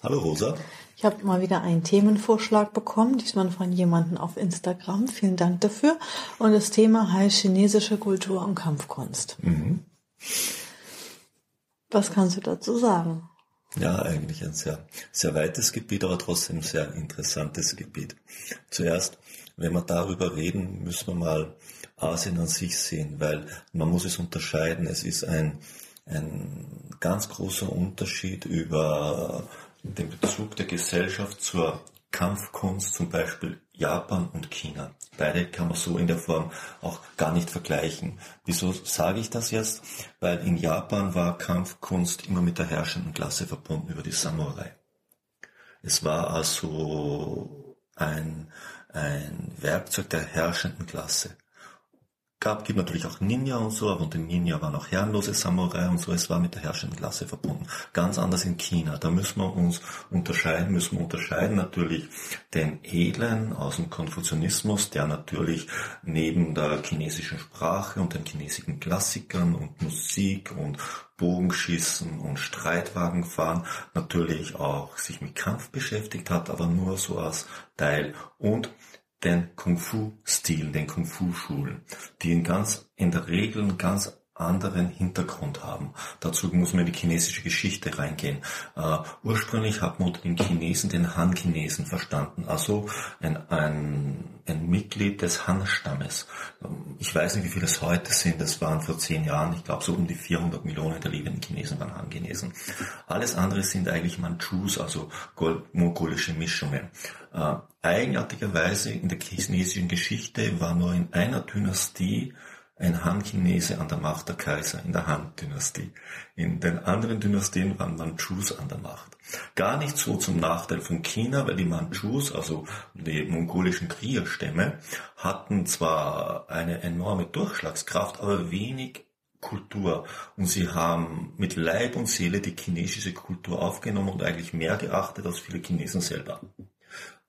Hallo Rosa. Ich habe mal wieder einen Themenvorschlag bekommen, diesmal von jemandem auf Instagram. Vielen Dank dafür. Und das Thema heißt chinesische Kultur und Kampfkunst. Mhm. Was kannst du dazu sagen? Ja, eigentlich ein sehr, sehr weites Gebiet, aber trotzdem sehr interessantes Gebiet. Zuerst, wenn wir darüber reden, müssen wir mal Asien an sich sehen, weil man muss es unterscheiden. Es ist ein, ein ganz großer Unterschied über den Bezug der Gesellschaft zur Kampfkunst, zum Beispiel Japan und China. Beide kann man so in der Form auch gar nicht vergleichen. Wieso sage ich das jetzt? Weil in Japan war Kampfkunst immer mit der herrschenden Klasse verbunden über die Samurai. Es war also ein, ein Werkzeug der herrschenden Klasse gab, gibt natürlich auch Ninja und so, aber unter Ninja waren auch herrenlose Samurai und so, es war mit der herrschenden Klasse verbunden. Ganz anders in China. Da müssen wir uns unterscheiden, müssen wir unterscheiden natürlich den Edlen aus dem Konfuzianismus, der natürlich neben der chinesischen Sprache und den chinesischen Klassikern und Musik und Bogenschießen und Streitwagenfahren natürlich auch sich mit Kampf beschäftigt hat, aber nur so als Teil und den Kung-Fu-Stil, den Kung-Fu-Schulen, die in ganz, in der Regel ganz anderen Hintergrund haben. Dazu muss man in die chinesische Geschichte reingehen. Uh, ursprünglich hat man unter den Chinesen den Han-Chinesen verstanden, also ein, ein, ein Mitglied des Han-Stammes. Ich weiß nicht, wie viele es heute sind, das waren vor zehn Jahren, ich glaube so um die 400 Millionen der lebenden Chinesen waren Han-Chinesen. Alles andere sind eigentlich Manchus, also mongolische Mischungen. Uh, eigenartigerweise in der chinesischen Geschichte war nur in einer Dynastie ein Han-Chinese an der Macht, der Kaiser in der Han-Dynastie. In den anderen Dynastien waren Manchus an der Macht. Gar nicht so zum Nachteil von China, weil die Manchus, also die mongolischen Kriegerstämme, hatten zwar eine enorme Durchschlagskraft, aber wenig Kultur. Und sie haben mit Leib und Seele die chinesische Kultur aufgenommen und eigentlich mehr geachtet als viele Chinesen selber.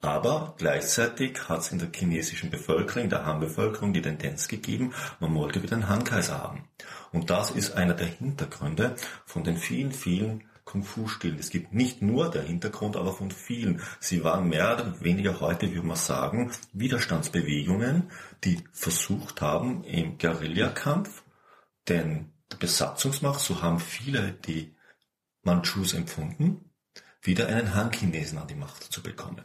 Aber gleichzeitig hat es in der chinesischen Bevölkerung, der Han-Bevölkerung, die Tendenz gegeben, man wollte wieder einen Han-Kaiser haben. Und das ist einer der Hintergründe von den vielen, vielen Kung-Fu-Stilen. Es gibt nicht nur der Hintergrund, aber von vielen. Sie waren mehr oder weniger heute, würde man sagen, Widerstandsbewegungen, die versucht haben, im Guerillakampf den Besatzungsmacht, so haben viele die Manchus empfunden, wieder einen Han-Chinesen an die Macht zu bekommen.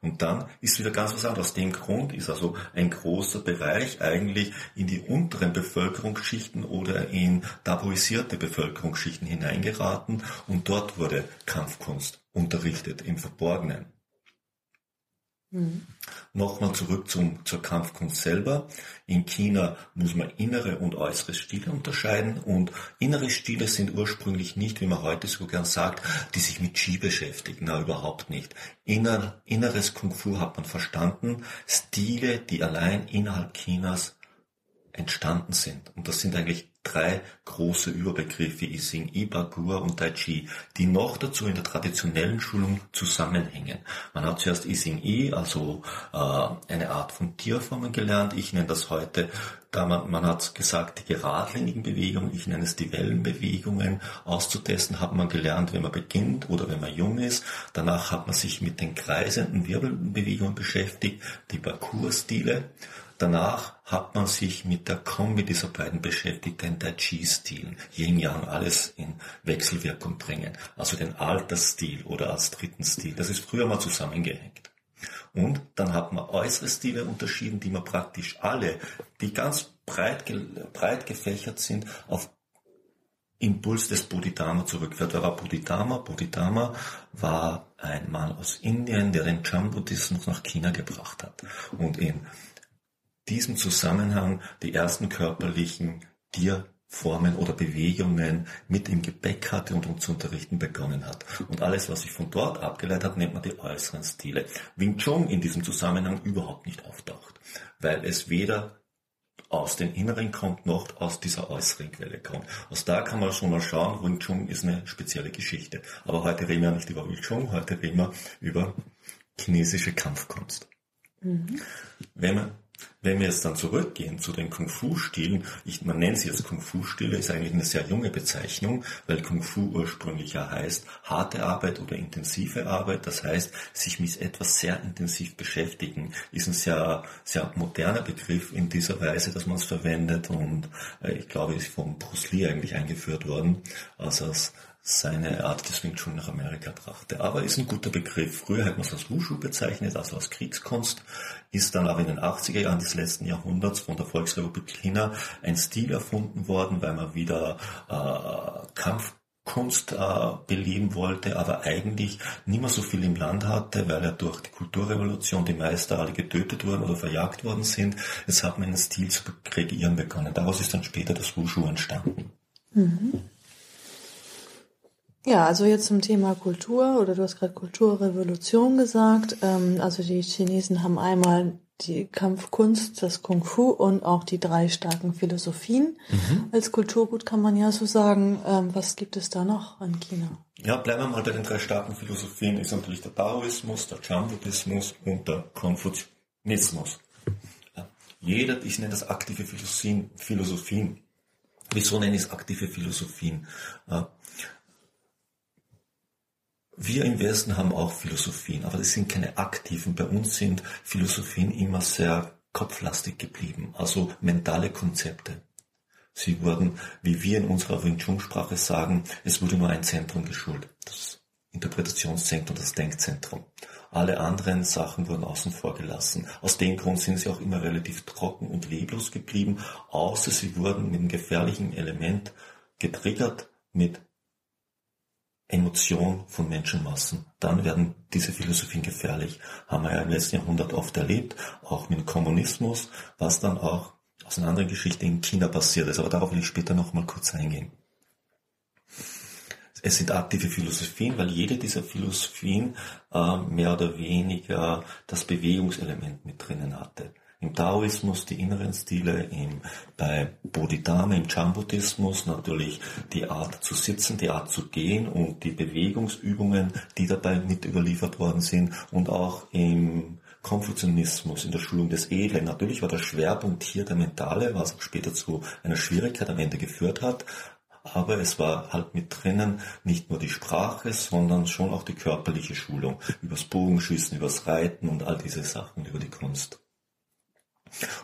Und dann ist wieder ganz was anderes. Aus dem Grund ist also ein großer Bereich eigentlich in die unteren Bevölkerungsschichten oder in tabuisierte Bevölkerungsschichten hineingeraten und dort wurde Kampfkunst unterrichtet im Verborgenen. Mhm. Nochmal zurück zum, zur Kampfkunst selber. In China muss man innere und äußere Stile unterscheiden und innere Stile sind ursprünglich nicht, wie man heute so gern sagt, die sich mit Qi beschäftigen. Na, überhaupt nicht. Inner, inneres Kung Fu hat man verstanden. Stile, die allein innerhalb Chinas entstanden sind. Und das sind eigentlich drei große Überbegriffe, Ising, Ibagur und Tai Chi, die noch dazu in der traditionellen Schulung zusammenhängen. Man hat zuerst Ising I, also äh, eine Art von Tierformen gelernt. Ich nenne das heute, da man, man hat gesagt, die geradlinigen Bewegungen, ich nenne es die Wellenbewegungen. Auszutesten hat man gelernt, wenn man beginnt oder wenn man jung ist. Danach hat man sich mit den kreisenden Wirbelbewegungen beschäftigt, die Parcours-Stile. Danach hat man sich mit der Kombi dieser beiden beschäftigt, den Tai Chi-Stil, Yin-Yang, alles in Wechselwirkung bringen. Also den Altersstil oder als dritten Stil. Das ist früher mal zusammengehängt. Und dann hat man äußere Stile unterschieden, die man praktisch alle, die ganz breit, breit gefächert sind, auf Impuls des Bodhidharma zurückführt. Wer war Bodhidharma? Bodhidharma war ein Mann aus Indien, der den Chan-Buddhismus nach China gebracht hat. Und in diesem Zusammenhang die ersten körperlichen Tier Formen oder Bewegungen mit im Gepäck hatte und um zu unterrichten begonnen hat. Und alles, was sich von dort abgeleitet hat, nennt man die äußeren Stile. Wing Chun in diesem Zusammenhang überhaupt nicht auftaucht, weil es weder aus den Inneren kommt, noch aus dieser äußeren Quelle kommt. Aus da kann man schon mal schauen, Wing Chun ist eine spezielle Geschichte. Aber heute reden wir nicht über Wing Chun, heute reden wir über chinesische Kampfkunst. Mhm. Wenn man wenn wir jetzt dann zurückgehen zu den Kung-Fu-Stilen, man nennt sie jetzt Kung-Fu-Stile, ist eigentlich eine sehr junge Bezeichnung, weil Kung-Fu ursprünglich ja heißt harte Arbeit oder intensive Arbeit. Das heißt, sich mit etwas sehr intensiv beschäftigen, ist ein sehr, sehr moderner Begriff in dieser Weise, dass man es verwendet und äh, ich glaube, ist von Bruce Lee eigentlich eingeführt worden, also als seine Art des Wing Chun nach Amerika brachte. Aber ist ein guter Begriff. Früher hat man es als Wushu bezeichnet, also als Kriegskunst, ist dann aber in den 80er Jahren des letzten Jahrhunderts von der Volksrepublik China ein Stil erfunden worden, weil man wieder äh, Kampfkunst äh, beleben wollte, aber eigentlich nicht mehr so viel im Land hatte, weil er durch die Kulturrevolution die Meister alle getötet wurden oder verjagt worden sind. Jetzt hat man einen Stil zu kreieren begonnen. Daraus ist dann später das Wushu entstanden. Mhm. Ja, also jetzt zum Thema Kultur oder du hast gerade Kulturrevolution gesagt. Ähm, also die Chinesen haben einmal die Kampfkunst, das Kung Fu und auch die drei starken Philosophien. Mhm. Als Kulturgut kann man ja so sagen. Ähm, was gibt es da noch an China? Ja, bleiben wir mal bei den drei starken Philosophien. Ist natürlich der Taoismus, der Chan-Buddhismus und der Konfuzianismus. Jeder, ich nenne das aktive Philosophien. Philosophien. Wieso nenne ich es aktive Philosophien? Wir im Westen haben auch Philosophien, aber das sind keine aktiven. Bei uns sind Philosophien immer sehr kopflastig geblieben, also mentale Konzepte. Sie wurden, wie wir in unserer Wing Chun Sprache sagen, es wurde nur ein Zentrum geschult, das Interpretationszentrum, das Denkzentrum. Alle anderen Sachen wurden außen vor gelassen. Aus dem Grund sind sie auch immer relativ trocken und leblos geblieben, außer sie wurden mit einem gefährlichen Element getriggert mit Emotion von Menschenmassen, dann werden diese Philosophien gefährlich. Haben wir ja im letzten Jahrhundert oft erlebt, auch mit dem Kommunismus, was dann auch aus einer anderen Geschichte in China passiert ist. Aber darauf will ich später noch mal kurz eingehen. Es sind aktive Philosophien, weil jede dieser Philosophien äh, mehr oder weniger das Bewegungselement mit drinnen hatte Taoismus die inneren Stile, im, bei Bodhidharma, im Chan-Buddhismus natürlich die Art zu sitzen, die Art zu gehen und die Bewegungsübungen, die dabei mit überliefert worden sind und auch im Konfuzianismus, in der Schulung des Edlen. Natürlich war der Schwerpunkt hier der mentale, was später zu einer Schwierigkeit am Ende geführt hat, aber es war halt mit drinnen nicht nur die Sprache, sondern schon auch die körperliche Schulung übers Bogenschießen, übers Reiten und all diese Sachen über die Kunst.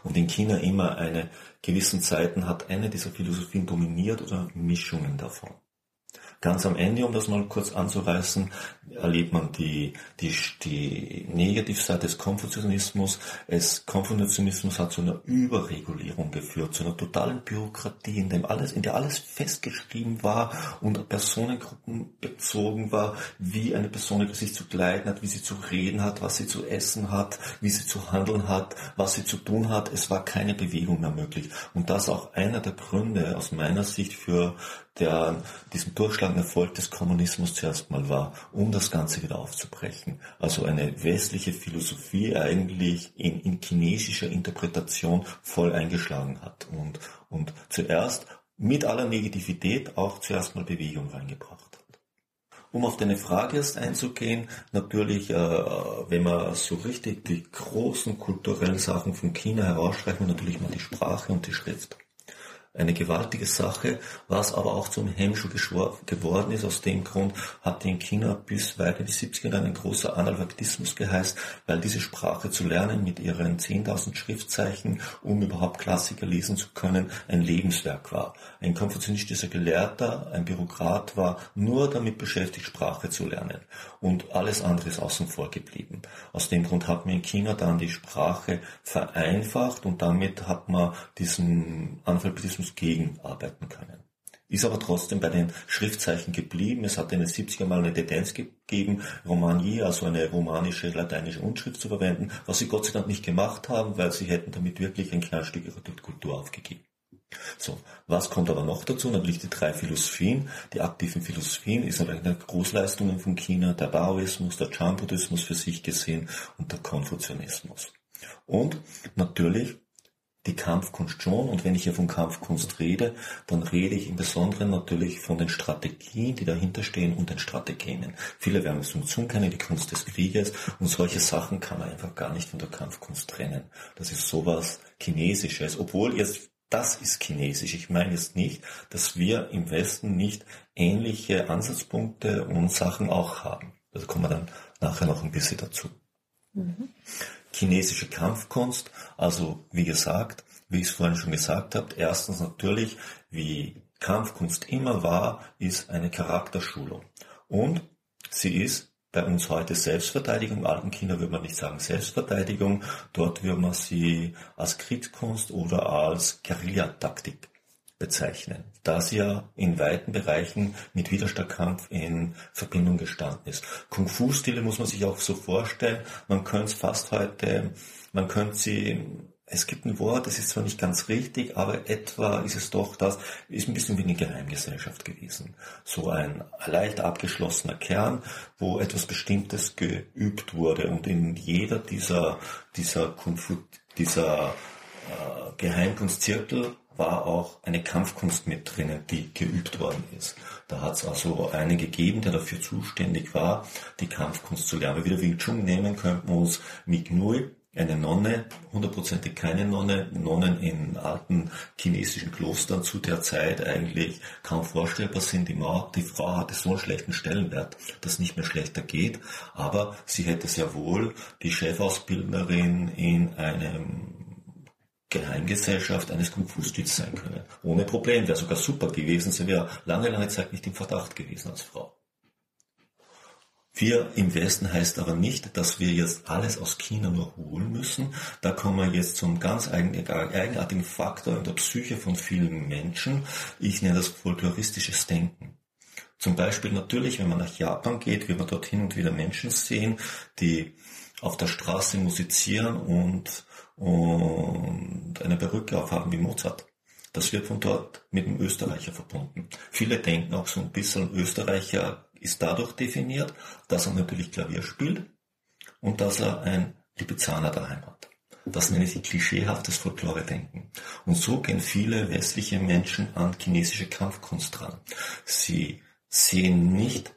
Und in China immer eine gewissen Zeiten hat eine dieser Philosophien dominiert oder Mischungen davon. Ganz am Ende, um das mal kurz anzureißen, erlebt man die, die, die Negativseite des Konfuzianismus. Es, Konfuzianismus hat zu einer Überregulierung geführt, zu einer totalen Bürokratie, in dem alles, in der alles festgeschrieben war und Personengruppen bezogen war, wie eine Person sich zu kleiden hat, wie sie zu reden hat, was sie zu essen hat, wie sie zu handeln hat, was sie zu tun hat. Es war keine Bewegung mehr möglich. Und das auch einer der Gründe aus meiner Sicht für der diesen durchschlagenden Erfolg des Kommunismus zuerst mal war, um das Ganze wieder aufzubrechen. Also eine westliche Philosophie eigentlich in, in chinesischer Interpretation voll eingeschlagen hat und, und zuerst mit aller Negativität auch zuerst mal Bewegung reingebracht hat. Um auf deine Frage erst einzugehen, natürlich, äh, wenn man so richtig die großen kulturellen Sachen von China herausschreibt, natürlich mal die Sprache und die Schrift eine gewaltige Sache, was aber auch zum Hemmschuh geworden ist. Aus dem Grund hat in China bis weit in die 70er Jahre ein großer Analphabetismus geheißt, weil diese Sprache zu lernen mit ihren 10.000 Schriftzeichen, um überhaupt Klassiker lesen zu können, ein Lebenswerk war. Ein konfuzianistischer Gelehrter, ein Bürokrat war nur damit beschäftigt, Sprache zu lernen. Und alles andere ist außen vor geblieben. Aus dem Grund hat man in China dann die Sprache vereinfacht und damit hat man diesen Analphabetismus Rassismus gegenarbeiten können. Ist aber trotzdem bei den Schriftzeichen geblieben. Es hat in den 70er mal eine Tendenz gegeben, Romanier, also eine romanische lateinische Unschrift zu verwenden, was sie Gott sei Dank nicht gemacht haben, weil sie hätten damit wirklich ein kleines Stück ihrer Kultur aufgegeben. So, was kommt aber noch dazu? Natürlich die drei Philosophien. Die aktiven Philosophien ist eine Großleistungen von China, der Daoismus, der Chan-Buddhismus für sich gesehen und der Konfuzianismus. Und natürlich die Kampfkunst schon. Und wenn ich hier von Kampfkunst rede, dann rede ich im Besonderen natürlich von den Strategien, die dahinter stehen und den Strategien. Viele werden es Sun kennen, die Kunst des Krieges. Und solche Sachen kann man einfach gar nicht von der Kampfkunst trennen. Das ist sowas Chinesisches. Obwohl jetzt das ist Chinesisch. Ich meine jetzt nicht, dass wir im Westen nicht ähnliche Ansatzpunkte und Sachen auch haben. Da kommen wir dann nachher noch ein bisschen dazu. Mhm chinesische Kampfkunst. Also wie gesagt, wie ich es vorhin schon gesagt habe, erstens natürlich, wie Kampfkunst immer war, ist eine Charakterschulung. Und sie ist bei uns heute Selbstverteidigung. Alten China würde man nicht sagen Selbstverteidigung. Dort würde man sie als Kriegskunst oder als Guerillataktik bezeichnen, da sie ja in weiten Bereichen mit Widerstandskampf in Verbindung gestanden ist. Kung-Fu-Stile muss man sich auch so vorstellen, man könnte es fast heute, man könnte sie es gibt ein Wort, das ist zwar nicht ganz richtig, aber etwa ist es doch das, ist ein bisschen wie eine Geheimgesellschaft gewesen. So ein leicht abgeschlossener Kern, wo etwas Bestimmtes geübt wurde und in jeder dieser, dieser, Kung-Fu, dieser äh, Geheimkunstzirkel war auch eine Kampfkunst mit drinnen, die geübt worden ist. Da hat es also einen gegeben, der dafür zuständig war, die Kampfkunst zu lernen. Wieder Wing Chun nehmen, könnten wir uns Mignui, eine Nonne, hundertprozentig keine Nonne, Nonnen in alten chinesischen Klostern zu der Zeit eigentlich kaum vorstellbar sind. Die, Ma die Frau hatte so einen schlechten Stellenwert, dass nicht mehr schlechter geht, aber sie hätte sehr wohl die Chefausbildnerin in einem Geheimgesellschaft eines Kung-Fu-Stils sein können. Ohne Problem, wäre sogar super gewesen, sie wäre lange, lange Zeit nicht im Verdacht gewesen als Frau. Wir im Westen heißt aber nicht, dass wir jetzt alles aus China nur holen müssen. Da kommen wir jetzt zum ganz eigenartigen Faktor in der Psyche von vielen Menschen. Ich nenne das folkloristisches Denken. Zum Beispiel natürlich, wenn man nach Japan geht, wird man dort hin und wieder Menschen sehen, die auf der Straße musizieren und und eine Perücke aufhaben wie Mozart. Das wird von dort mit dem Österreicher verbunden. Viele denken auch so ein bisschen, Österreicher ist dadurch definiert, dass er natürlich Klavier spielt und dass er ein Lipizzaner daheim hat. Das nenne ich klischeehaftes Folklore-Denken. Und so gehen viele westliche Menschen an chinesische Kampfkunst dran. Sie sehen nicht,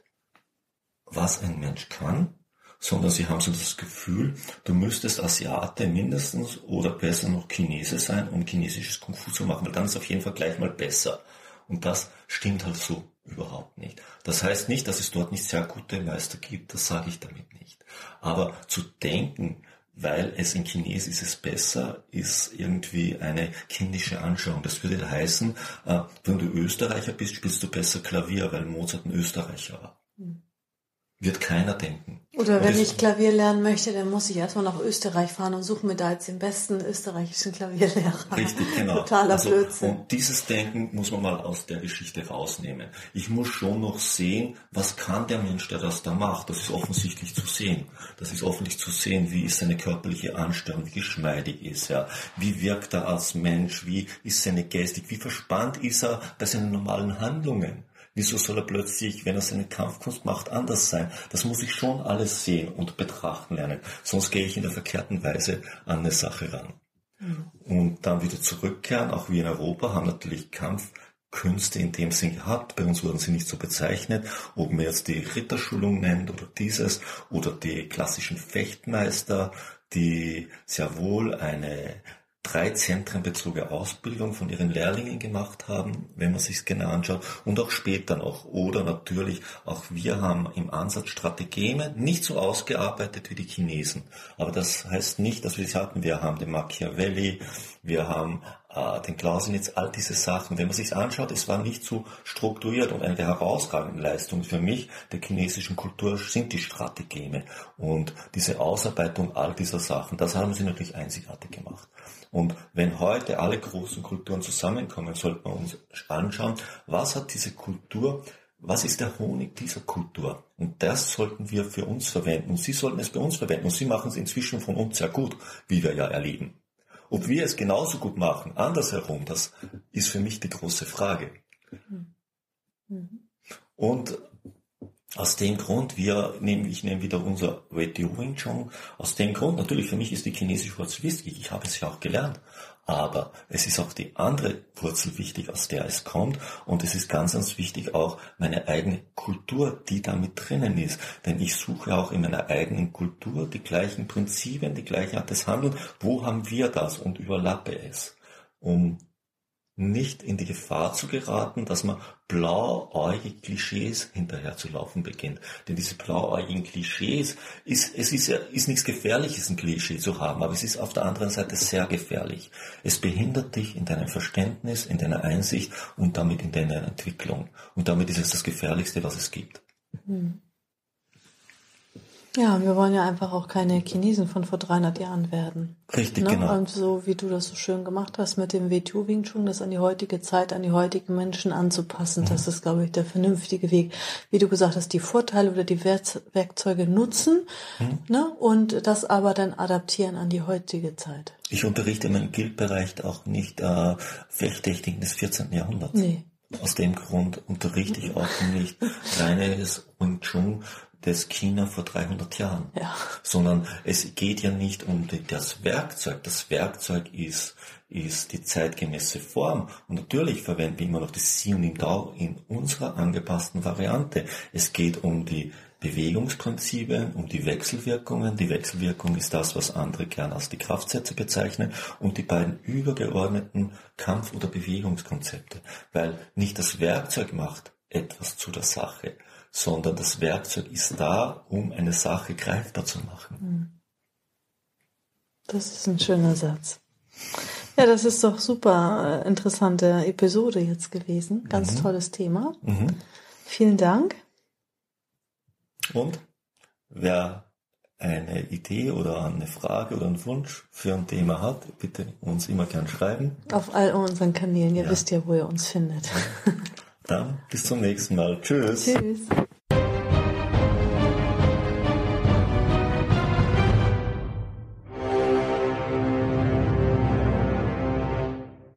was ein Mensch kann, sondern sie haben so das Gefühl, du müsstest Asiate mindestens oder besser noch Chinese sein, um chinesisches Kung Fu zu machen, weil dann ist auf jeden Fall gleich mal besser. Und das stimmt halt so überhaupt nicht. Das heißt nicht, dass es dort nicht sehr gute Meister gibt, das sage ich damit nicht. Aber zu denken, weil es in Chines ist es besser, ist irgendwie eine kindische Anschauung. Das würde heißen, äh, wenn du Österreicher bist, spielst du besser Klavier, weil Mozart ein Österreicher war. Mhm wird keiner denken. Oder wenn ich Klavier lernen möchte, dann muss ich erstmal nach Österreich fahren und suche mir da jetzt den besten österreichischen Klavierlehrer. Richtig, genau. Totaler also, Blödsinn. Und dieses Denken muss man mal aus der Geschichte rausnehmen. Ich muss schon noch sehen, was kann der Mensch, der das da macht. Das ist offensichtlich zu sehen. Das ist offensichtlich zu sehen, wie ist seine körperliche Anstellung, wie geschmeidig ist er, wie wirkt er als Mensch, wie ist seine Gestik, wie verspannt ist er bei seinen normalen Handlungen. Wieso soll er plötzlich, wenn er seine Kampfkunst macht, anders sein? Das muss ich schon alles sehen und betrachten lernen. Sonst gehe ich in der verkehrten Weise an eine Sache ran. Mhm. Und dann wieder zurückkehren. Auch wir in Europa haben natürlich Kampfkünste in dem Sinn gehabt. Bei uns wurden sie nicht so bezeichnet. Ob man jetzt die Ritterschulung nennt oder dieses oder die klassischen Fechtmeister, die sehr wohl eine drei zentrenbezogene Ausbildung von ihren Lehrlingen gemacht haben, wenn man sich genau anschaut, und auch später noch. Oder natürlich auch wir haben im Ansatz Strategeme, nicht so ausgearbeitet wie die Chinesen. Aber das heißt nicht, dass wir es hatten. Wir haben den Machiavelli, wir haben äh, den Clausewitz, all diese Sachen. Wenn man sich anschaut, es war nicht so strukturiert und eine der herausragenden Leistungen für mich der chinesischen Kultur sind die Strategeme und diese Ausarbeitung all dieser Sachen. Das haben sie natürlich einzigartig gemacht. Und wenn heute alle großen Kulturen zusammenkommen, sollte man uns anschauen, was hat diese Kultur, was ist der Honig dieser Kultur? Und das sollten wir für uns verwenden. Und Sie sollten es bei uns verwenden. Und Sie machen es inzwischen von uns sehr gut, wie wir ja erleben. Ob wir es genauso gut machen, andersherum, das ist für mich die große Frage. Mhm. Und aus dem Grund, wir nehmen, ich nehme wieder unser Radio Wing Chun, aus dem Grund, natürlich für mich ist die chinesische Wurzel wichtig, ich habe es ja auch gelernt, aber es ist auch die andere Wurzel wichtig, aus der es kommt. Und es ist ganz, ganz wichtig auch meine eigene Kultur, die da mit drinnen ist, denn ich suche auch in meiner eigenen Kultur die gleichen Prinzipien, die gleiche Art des Handelns, wo haben wir das? Und überlappe es, um nicht in die Gefahr zu geraten, dass man blauäugig Klischees hinterher zu laufen beginnt. Denn diese blauäugigen Klischees, ist, es ist ja ist nichts Gefährliches, ein Klischee zu haben, aber es ist auf der anderen Seite sehr gefährlich. Es behindert dich in deinem Verständnis, in deiner Einsicht und damit in deiner Entwicklung. Und damit ist es das Gefährlichste, was es gibt. Mhm. Ja, wir wollen ja einfach auch keine Chinesen von vor 300 Jahren werden. Richtig, ne? genau. Und so wie du das so schön gemacht hast mit dem WTU Wing Chun, das an die heutige Zeit, an die heutigen Menschen anzupassen, mhm. das ist, glaube ich, der vernünftige Weg. Wie du gesagt hast, die Vorteile oder die Werkzeuge nutzen mhm. ne? und das aber dann adaptieren an die heutige Zeit. Ich unterrichte in meinem Guildbereich auch nicht äh, Fechttechniken des 14. Jahrhunderts. Nee. Aus dem Grund unterrichte ich auch nicht reines Wing Chun, des China vor 300 Jahren, ja. sondern es geht ja nicht um das Werkzeug. Das Werkzeug ist, ist die zeitgemäße Form. Und natürlich verwenden wir immer noch das Si und im Dao in unserer angepassten Variante. Es geht um die Bewegungsprinzipien, um die Wechselwirkungen. Die Wechselwirkung ist das, was andere gern als die Kraftsätze bezeichnen und die beiden übergeordneten Kampf- oder Bewegungskonzepte. Weil nicht das Werkzeug macht etwas zu der Sache, sondern das Werkzeug ist da, um eine Sache greifbar zu machen. Hm. Das ist ein schöner Satz. Ja, das ist doch super äh, interessante Episode jetzt gewesen. Ganz mhm. tolles Thema. Mhm. Vielen Dank. Und wer eine Idee oder eine Frage oder einen Wunsch für ein Thema hat, bitte uns immer gern schreiben. Auf all unseren Kanälen. Ihr ja. wisst ja, wo ihr uns findet. Dann bis zum nächsten Mal. Tschüss. Tschüss.